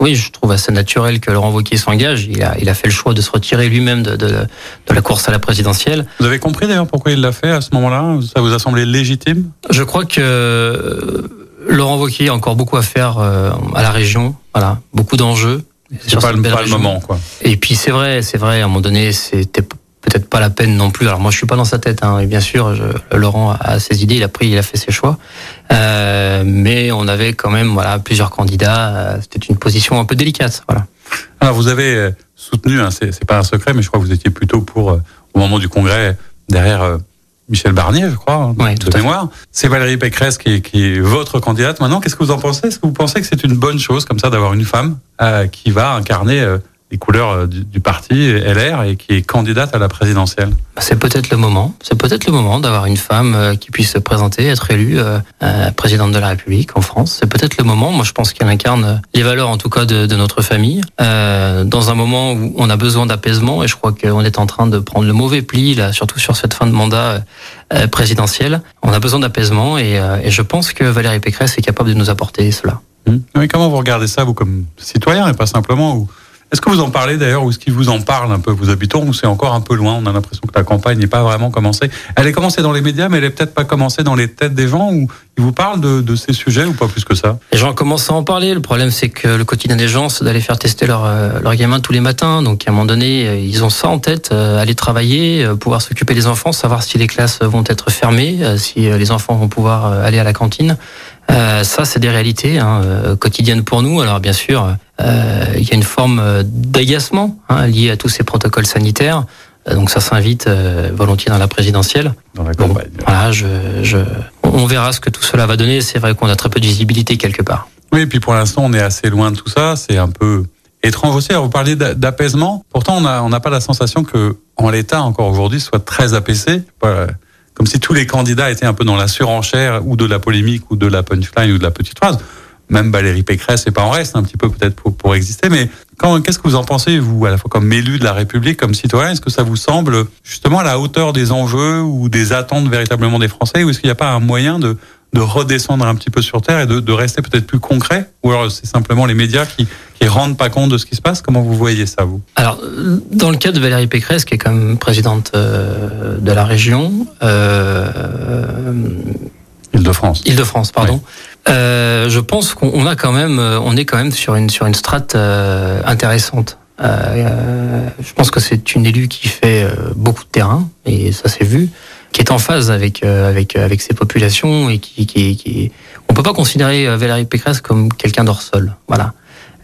oui, je trouve assez naturel que Laurent Wauquiez s'engage. Il a, il a fait le choix de se retirer lui-même de, de, de, la course à la présidentielle. Vous avez compris d'ailleurs pourquoi il l'a fait à ce moment-là? Ça vous a semblé légitime? Je crois que euh, Laurent Wauquiez a encore beaucoup à faire euh, à la région. Voilà, beaucoup d'enjeux. C'est pas, pas le moment, quoi. Et puis c'est vrai, c'est vrai. À un moment donné, c'était peut-être pas la peine non plus. Alors moi, je suis pas dans sa tête. Hein, et bien sûr, je, Laurent a ses idées, il a pris, il a fait ses choix. Euh, mais on avait quand même voilà plusieurs candidats. Euh, c'était une position un peu délicate. Voilà. Alors vous avez euh, soutenu, hein, c'est pas un secret, mais je crois que vous étiez plutôt pour euh, au moment du congrès derrière. Michel Barnier, je crois, oui, de mémoire. C'est Valérie Pécresse qui est, qui est, votre candidate maintenant. Qu'est-ce que vous en pensez? Est-ce que vous pensez que c'est une bonne chose comme ça d'avoir une femme qui va incarner les couleurs euh, du, parti LR et qui est candidate à la présidentielle. C'est peut-être le moment. C'est peut-être le moment d'avoir une femme euh, qui puisse se présenter, être élue euh, présidente de la République en France. C'est peut-être le moment. Moi, je pense qu'elle incarne les valeurs, en tout cas, de, de notre famille, euh, dans un moment où on a besoin d'apaisement. Et je crois qu'on est en train de prendre le mauvais pli, là, surtout sur cette fin de mandat euh, présidentiel. On a besoin d'apaisement et, et, je pense que Valérie Pécresse est capable de nous apporter cela. Oui, comment vous regardez ça, vous, comme citoyen, et pas simplement ou est-ce que vous en parlez d'ailleurs ou est-ce qu'il vous en parle un peu, vos habitants, ou c'est encore un peu loin On a l'impression que la campagne n'est pas vraiment commencée. Elle est commencée dans les médias, mais elle est peut-être pas commencée dans les têtes des gens, ou ils vous parlent de, de, ces sujets, ou pas plus que ça Les gens commencent à en parler. Le problème, c'est que le quotidien des gens, c'est d'aller faire tester leur, euh, leur gamin tous les matins. Donc, à un moment donné, euh, ils ont ça en tête, euh, aller travailler, pouvoir s'occuper des enfants, savoir si les classes vont être fermées, si les enfants vont pouvoir aller à la cantine. Euh, ça, c'est des réalités hein, euh, quotidiennes pour nous. Alors bien sûr, euh, il y a une forme d'agacement hein, liée à tous ces protocoles sanitaires. Donc ça s'invite volontiers dans la présidentielle. Dans la campagne. voilà, je, je, on verra ce que tout cela va donner. C'est vrai qu'on a très peu de visibilité quelque part. Oui, et puis pour l'instant, on est assez loin de tout ça. C'est un peu étrange aussi. Alors, vous parlez d'apaisement. Pourtant, on n'a pas la sensation que, en l'état, encore aujourd'hui, soit très apaisé. Comme si tous les candidats étaient un peu dans la surenchère ou de la polémique ou de la punchline ou de la petite phrase. Même Valérie Pécresse n'est pas en reste un petit peu peut-être pour, pour exister, mais qu'est-ce que vous en pensez vous à la fois comme élu de la République, comme citoyen? Est-ce que ça vous semble justement à la hauteur des enjeux ou des attentes véritablement des Français, ou est-ce qu'il n'y a pas un moyen de de redescendre un petit peu sur terre et de, de rester peut-être plus concret? Ou alors c'est simplement les médias qui qui rendent pas compte de ce qui se passe? Comment vous voyez ça, vous? Alors, dans le cas de Valérie Pécresse, qui est quand même présidente euh, de la région... Euh, Île-de-France. Île-de-France, pardon. Euh, je pense qu'on a quand même, on est quand même sur une sur une strate euh, intéressante. Euh, je pense que c'est une élue qui fait beaucoup de terrain et ça s'est vu qui est en phase avec euh, avec avec ces populations et qui qui, qui on peut pas considérer euh, Valérie Pécresse comme quelqu'un d'hors sol. Voilà.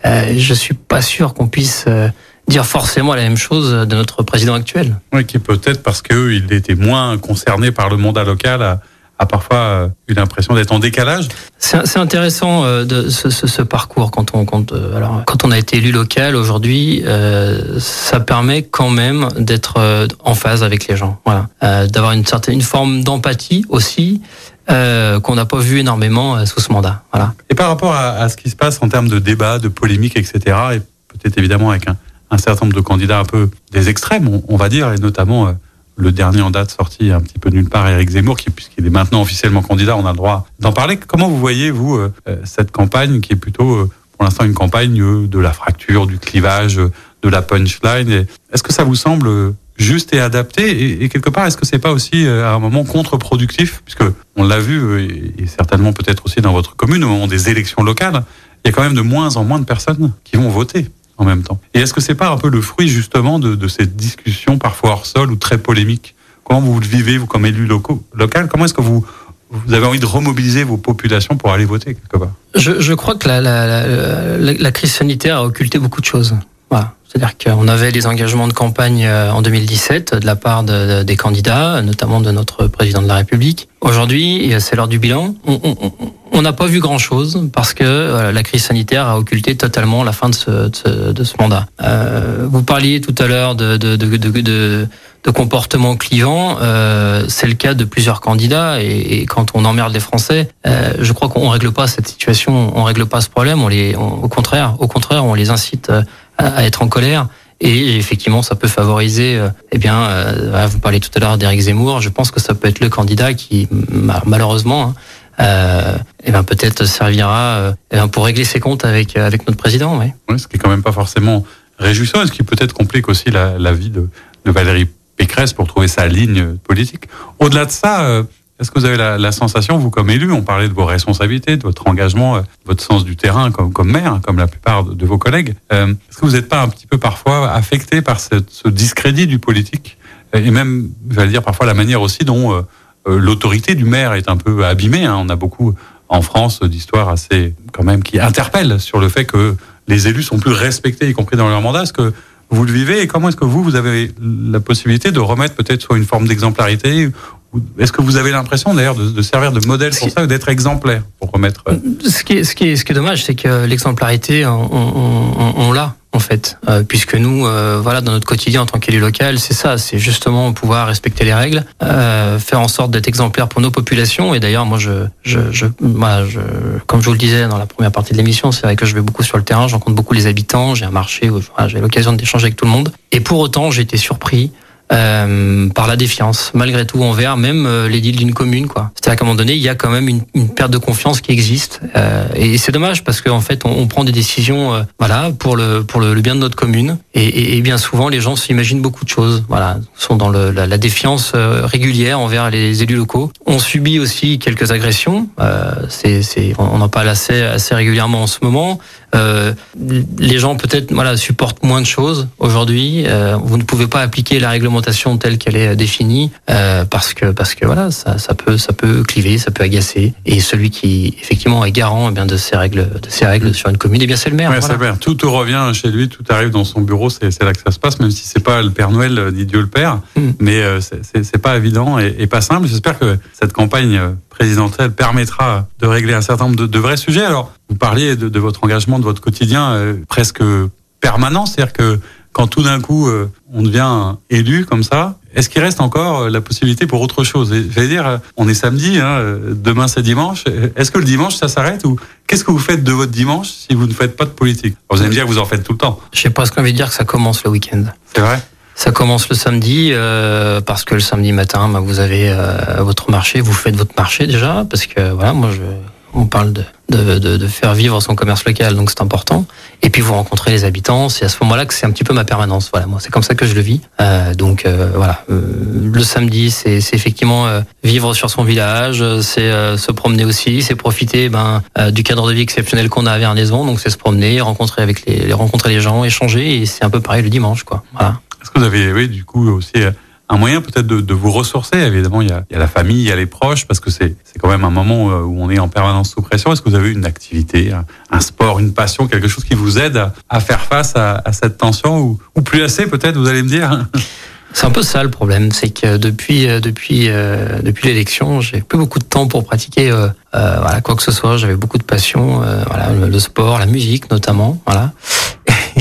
Euh, je suis pas sûr qu'on puisse euh, dire forcément la même chose de notre président actuel. Oui, qui peut-être parce qu'il était moins concerné par le mandat local à, a parfois euh, eu l'impression d'être en décalage. C'est intéressant euh, de ce, ce, ce, parcours quand on quand, euh, alors quand on a été élu local aujourd'hui, euh, ça permet quand même d'être en phase avec les gens, voilà, d'avoir une certaine une forme d'empathie aussi. Qu'on n'a pas vu énormément sous ce mandat. Voilà. Et par rapport à, à, ce qui se passe en termes de débat, de polémique, etc., et peut-être évidemment avec un, un, certain nombre de candidats un peu des extrêmes, on, on va dire, et notamment le dernier en date sorti un petit peu nulle part, Eric Zemmour, qui puisqu'il est maintenant officiellement candidat, on a le droit d'en parler. Comment vous voyez vous euh, euh, cette campagne qui est plutôt euh, pour l'instant une campagne de la fracture, du clivage, de la punchline Est-ce que ça vous semble juste et adapté et, quelque part est-ce que c'est pas aussi à un moment contre-productif? Puisque on l'a vu et certainement peut-être aussi dans votre commune au moment des élections locales, il y a quand même de moins en moins de personnes qui vont voter en même temps. Et est-ce que c'est pas un peu le fruit justement de, de cette discussion parfois hors sol ou très polémique? Comment vous le vivez, vous, comme élu local? Comment est-ce que vous, vous avez envie de remobiliser vos populations pour aller voter quelque part? Je, je crois que la, la, la, la, crise sanitaire a occulté beaucoup de choses. Voilà. C'est-à-dire qu'on avait des engagements de campagne en 2017 de la part des candidats, notamment de notre président de la République. Aujourd'hui, c'est l'heure du bilan. On n'a pas vu grand-chose parce que la crise sanitaire a occulté totalement la fin de ce, de ce, mandat. Euh, vous parliez tout à l'heure de, de, de, de, de comportement clivant. Euh, c'est le cas de plusieurs candidats et, quand on emmerde les Français, euh, je crois qu'on règle pas cette situation, on règle pas ce problème. On les, au contraire, au contraire, on les incite à, être en colère. Et effectivement, ça peut favoriser. Euh, eh bien, euh, vous parlez tout à l'heure d'Éric Zemmour. Je pense que ça peut être le candidat qui, malheureusement, hein, euh, eh ben peut-être servira euh, eh ben, pour régler ses comptes avec avec notre président. Oui. ce qui est quand même pas forcément réjouissant, ce qui peut-être complique aussi la, la vie de, de, Valérie Pécresse pour trouver sa ligne politique. Au-delà de ça. Est-ce que vous avez la, sensation, vous comme élu, on parlait de vos responsabilités, de votre engagement, de votre sens du terrain comme, comme maire, comme la plupart de, vos collègues, euh, est-ce que vous n'êtes pas un petit peu parfois affecté par ce, discrédit du politique et même, j'allais dire, parfois la manière aussi dont euh, euh, l'autorité du maire est un peu abîmée. Hein. On a beaucoup en France d'histoires assez quand même qui interpellent sur le fait que les élus sont plus respectés, y compris dans leur mandat. Est-ce que vous le vivez et comment est-ce que vous, vous avez la possibilité de remettre peut-être soit une forme d'exemplarité est-ce que vous avez l'impression d'ailleurs de, de, servir de modèle pour ça ou d'être exemplaire pour remettre euh, Ce qui est, ce qui est, ce qui est dommage, c'est que l'exemplarité, on, on, on l'a en fait, euh, puisque nous, euh, voilà, dans notre quotidien en tant qu'élu local, c'est ça, c'est justement pouvoir respecter les règles, euh, faire en sorte d'être exemplaire pour nos populations. Et d'ailleurs, moi, je, je, je, bah, je, comme je vous le disais dans la première partie de l'émission, c'est vrai que je vais beaucoup sur le terrain, je rencontre beaucoup les habitants, j'ai un marché où voilà, j'ai l'occasion d'échanger avec tout le monde. Et pour autant, j'ai été surpris euh, par la défiance, malgré tout, envers même euh, deals d'une commune. quoi. C'est-à-dire qu'à un moment donné, il y a quand même une, une perte de confiance qui existe. Euh, et c'est dommage parce qu'en fait, on, on, prend des décisions euh, voilà, pour, le, pour le, bien de notre commune. Et, et, bien souvent, les gens s'imaginent beaucoup de choses. Voilà, sont dans le, la, la, défiance euh, régulière envers les élus locaux. On subit aussi quelques agressions. c'est, on en parle assez, assez régulièrement en ce moment. Euh, les gens peut-être voilà supportent moins de choses aujourd'hui. Euh, vous ne pouvez pas appliquer la réglementation telle qu'elle est définie euh, parce que parce que voilà ça, ça peut ça peut cliver, ça peut agacer. Et celui qui effectivement est garant eh bien de ces règles de ces règles sur une commune, eh bien c'est le maire. c'est le maire. Tout, tout, revient chez lui, tout arrive dans son bureau. C'est là que ça se passe, même si c'est pas le Père Noël ni Dieu le Père. Hmm. Mais c'est pas évident et, et pas simple. J'espère que cette campagne présidentielle permettra de régler un certain nombre de, vrais sujets. Alors, vous parliez de, votre engagement, de votre quotidien euh, presque permanent, c'est-à-dire que quand tout d'un coup euh, on devient élu comme ça, est-ce qu'il reste encore euh, la possibilité pour autre chose? Je vais dire, on est samedi, hein, demain c'est dimanche. Est-ce que le dimanche ça s'arrête ou qu'est-ce que vous faites de votre dimanche si vous ne faites pas de politique? Vous allez me dire que vous en faites tout le temps. Je sais pas ce qu'on veut dire que ça commence le week-end. C'est vrai? Ça commence le samedi euh, parce que le samedi matin, bah, vous avez euh, votre marché, vous faites votre marché déjà parce que voilà, moi je, on parle de, de, de, de faire vivre son commerce local, donc c'est important. Et puis vous rencontrez les habitants, c'est à ce moment-là que c'est un petit peu ma permanence. Voilà, moi c'est comme ça que je le vis. Euh, donc euh, voilà, euh, le samedi c'est effectivement euh, vivre sur son village, c'est se promener aussi, c'est profiter ben du cadre de vie exceptionnel qu'on a à Vernaison, donc c'est se promener, rencontrer avec les, rencontrer les gens, échanger, et c'est un peu pareil le dimanche quoi. Voilà. Est-ce que vous avez, oui, du coup, aussi euh, un moyen peut-être de, vous ressourcer? Évidemment, il y, a, la famille, il y a les proches, parce que c'est quand même un moment euh, où on est en permanence sous pression. Est-ce que vous avez une activité, un, sport, une passion, quelque chose qui vous aide à, faire face à, cette tension? Ou, plus assez peut-être, vous allez me dire? C'est un peu ça le problème, c'est que depuis euh, depuis euh, depuis l'élection, j'ai plus beaucoup de temps pour pratiquer quoi que ce soit. J'avais beaucoup de passion, voilà le, le, sport, la musique notamment, voilà.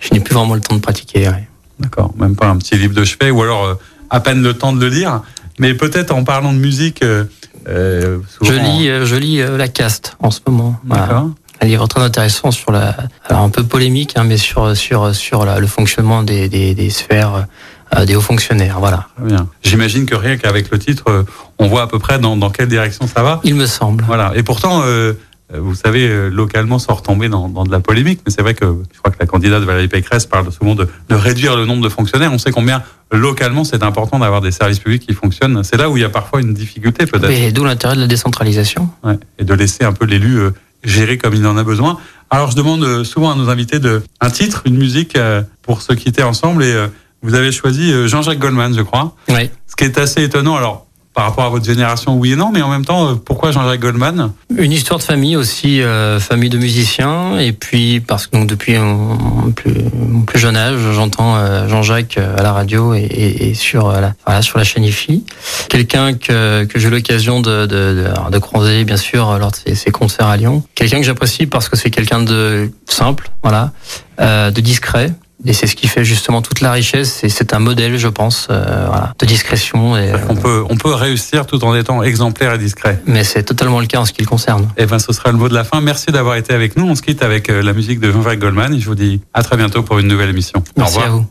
je n'ai plus vraiment le temps de pratiquer. Ouais. D'accord, même pas un petit livre de chevet ou alors euh, à peine le temps de le lire. Mais peut-être en parlant de musique. Euh, euh. Je lis, je lis La Caste en ce moment. D'accord. Un livre très intéressant sur la, alors un peu polémique, hein, mais sur sur sur la, le fonctionnement des, des, des sphères des hauts fonctionnaires. Voilà. Très bien. J'imagine que rien qu'avec le titre, on voit à peu près dans, dans quelle direction ça va. Il me semble. Voilà. Et pourtant, vous savez, euh, localement, sans retomber dans, dans de la polémique, mais c'est vrai que je crois que la candidate Valérie Pécresse parle souvent de, de réduire le nombre de fonctionnaires. On sait combien localement c'est important d'avoir des services publics qui fonctionnent. C'est là où il y a parfois une difficulté peut-être. Et d'où l'intérêt de la décentralisation. Ouais, et de laisser un peu l'élu euh, gérer comme il en a besoin. Alors je demande souvent à nos invités de un titre, une musique pour se quitter ensemble et vous avez choisi Jean-Jacques Goldman, je crois. Oui. Ce qui est assez étonnant. Alors par rapport à votre génération, oui et non, mais en même temps, pourquoi Jean-Jacques Goldman? Une histoire de famille aussi, famille de musiciens, et puis parce que donc depuis mon plus, plus jeune âge, j'entends Jean-Jacques à la radio et, et, sur la, voilà, sur la chaîne IFI. Quelqu'un que, que j'ai eu l'occasion de, de, de, de, croiser, bien sûr, lors de ses, ses concerts à Lyon. Quelqu'un que j'apprécie parce que c'est quelqu'un de simple, voilà, euh, de discret. Et c'est ce qui fait justement toute la richesse. Et c'est un modèle, je pense, euh, voilà, de discrétion. Et, on peut, on peut réussir tout en étant exemplaire et discret. Mais c'est totalement le cas en ce qui le concerne. Et eh ben, ce sera le mot de la fin. Merci d'avoir été avec nous. On se quitte avec euh, la musique de Jean-Jacques Goldman. Et je vous dis à très bientôt pour une nouvelle émission. Merci Au revoir. à vous.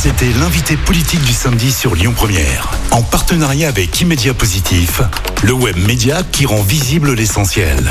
C'était l'invité politique du samedi sur Lyon Première, en partenariat avec Immédia Positif, le web média qui rend visible l'essentiel.